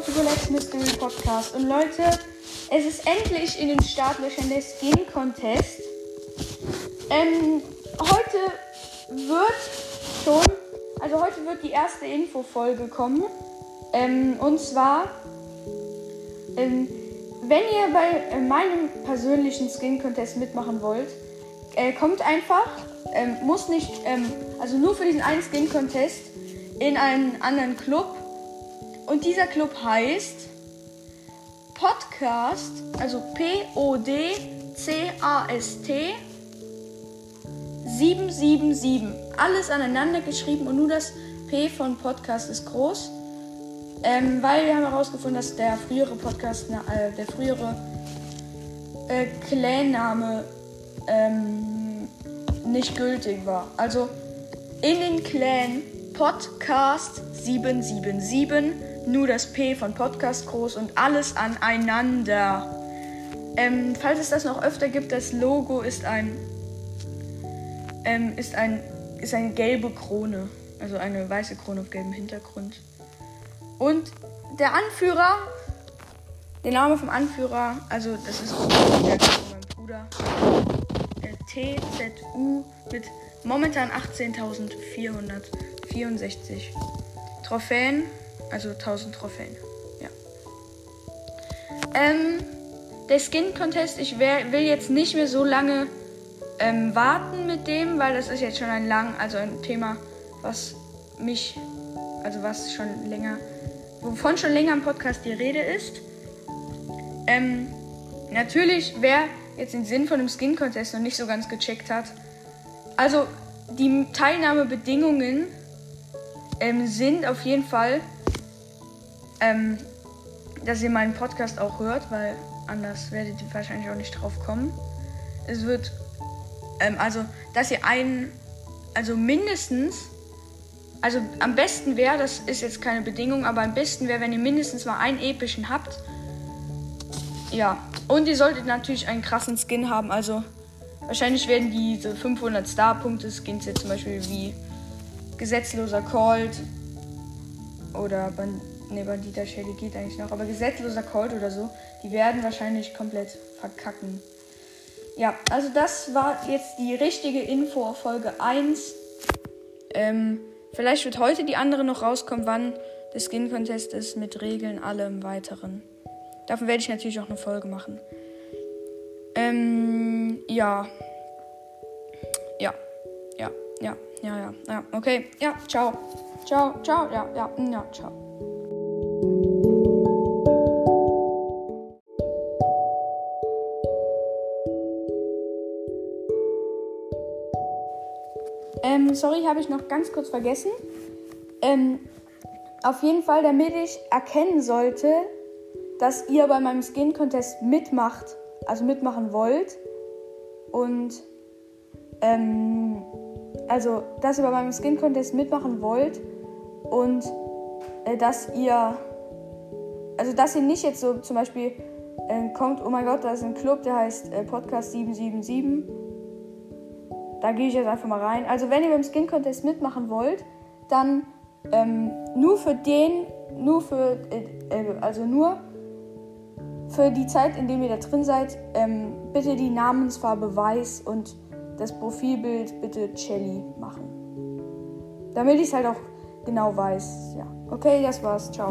willkommen zu Relax Mystery Podcast. Und Leute, es ist endlich in den Startlöchern der Skin Contest. Ähm, heute wird schon, also heute wird die erste Infofolge kommen. Ähm, und zwar, ähm, wenn ihr bei äh, meinem persönlichen Skin Contest mitmachen wollt, äh, kommt einfach, ähm, muss nicht, ähm, also nur für diesen einen Skin Contest in einen anderen Club und dieser Club heißt Podcast, also P-O-D-C-A-S-T 777. Alles aneinander geschrieben und nur das P von Podcast ist groß. Ähm, weil wir haben herausgefunden, dass der frühere Podcast, äh, der frühere äh, Clan-Name ähm, nicht gültig war. Also in den Clan Podcast 777 nur das P von Podcast groß und alles aneinander. Ähm, falls es das noch öfter gibt, das Logo ist ein ähm, ist ein ist eine gelbe Krone, also eine weiße Krone auf gelbem Hintergrund. Und der Anführer, der Name vom Anführer, also das ist meinem Bruder, der TZU mit momentan 18.464 Trophäen. Also 1000 Trophäen. Ja. Ähm, der Skin Contest, ich wär, will jetzt nicht mehr so lange ähm, warten mit dem, weil das ist jetzt schon ein lang, also ein Thema, was mich, also was schon länger, wovon schon länger im Podcast die Rede ist. Ähm, natürlich, wer jetzt den Sinn von dem Skin Contest noch nicht so ganz gecheckt hat, also die Teilnahmebedingungen ähm, sind auf jeden Fall, ähm, dass ihr meinen Podcast auch hört, weil anders werdet ihr wahrscheinlich auch nicht drauf kommen. Es wird, ähm, also, dass ihr einen, also mindestens, also am besten wäre, das ist jetzt keine Bedingung, aber am besten wäre, wenn ihr mindestens mal einen epischen habt. Ja, und ihr solltet natürlich einen krassen Skin haben, also wahrscheinlich werden diese 500 Star-Punkte Skins jetzt zum Beispiel wie gesetzloser Cold oder Band Ne, Bandita Shelly geht eigentlich noch. Aber gesetzloser Colt oder so, die werden wahrscheinlich komplett verkacken. Ja, also das war jetzt die richtige Info Folge 1. Ähm, vielleicht wird heute die andere noch rauskommen, wann der Skin Contest ist, mit Regeln, allem weiteren. Davon werde ich natürlich auch eine Folge machen. Ähm, ja. Ja. Ja, ja, ja, ja, ja. Okay, ja, ciao. Ciao, ciao, ja, ja, ja, ciao. Ähm, sorry, habe ich noch ganz kurz vergessen. Ähm, auf jeden Fall, damit ich erkennen sollte, dass ihr bei meinem Skin Contest mitmacht, also mitmachen wollt. Und ähm, also, dass ihr bei meinem Skin Contest mitmachen wollt und äh, dass ihr, also dass ihr nicht jetzt so zum Beispiel äh, kommt, oh mein Gott, da ist ein Club, der heißt äh, Podcast 777 da gehe ich jetzt einfach mal rein. Also wenn ihr beim Skin Contest mitmachen wollt, dann ähm, nur für den, nur für, äh, äh, also nur für die Zeit, in der ihr da drin seid, ähm, bitte die Namensfarbe weiß und das Profilbild bitte Chelly machen. Damit ich es halt auch genau weiß. Ja. Okay, das war's. Ciao.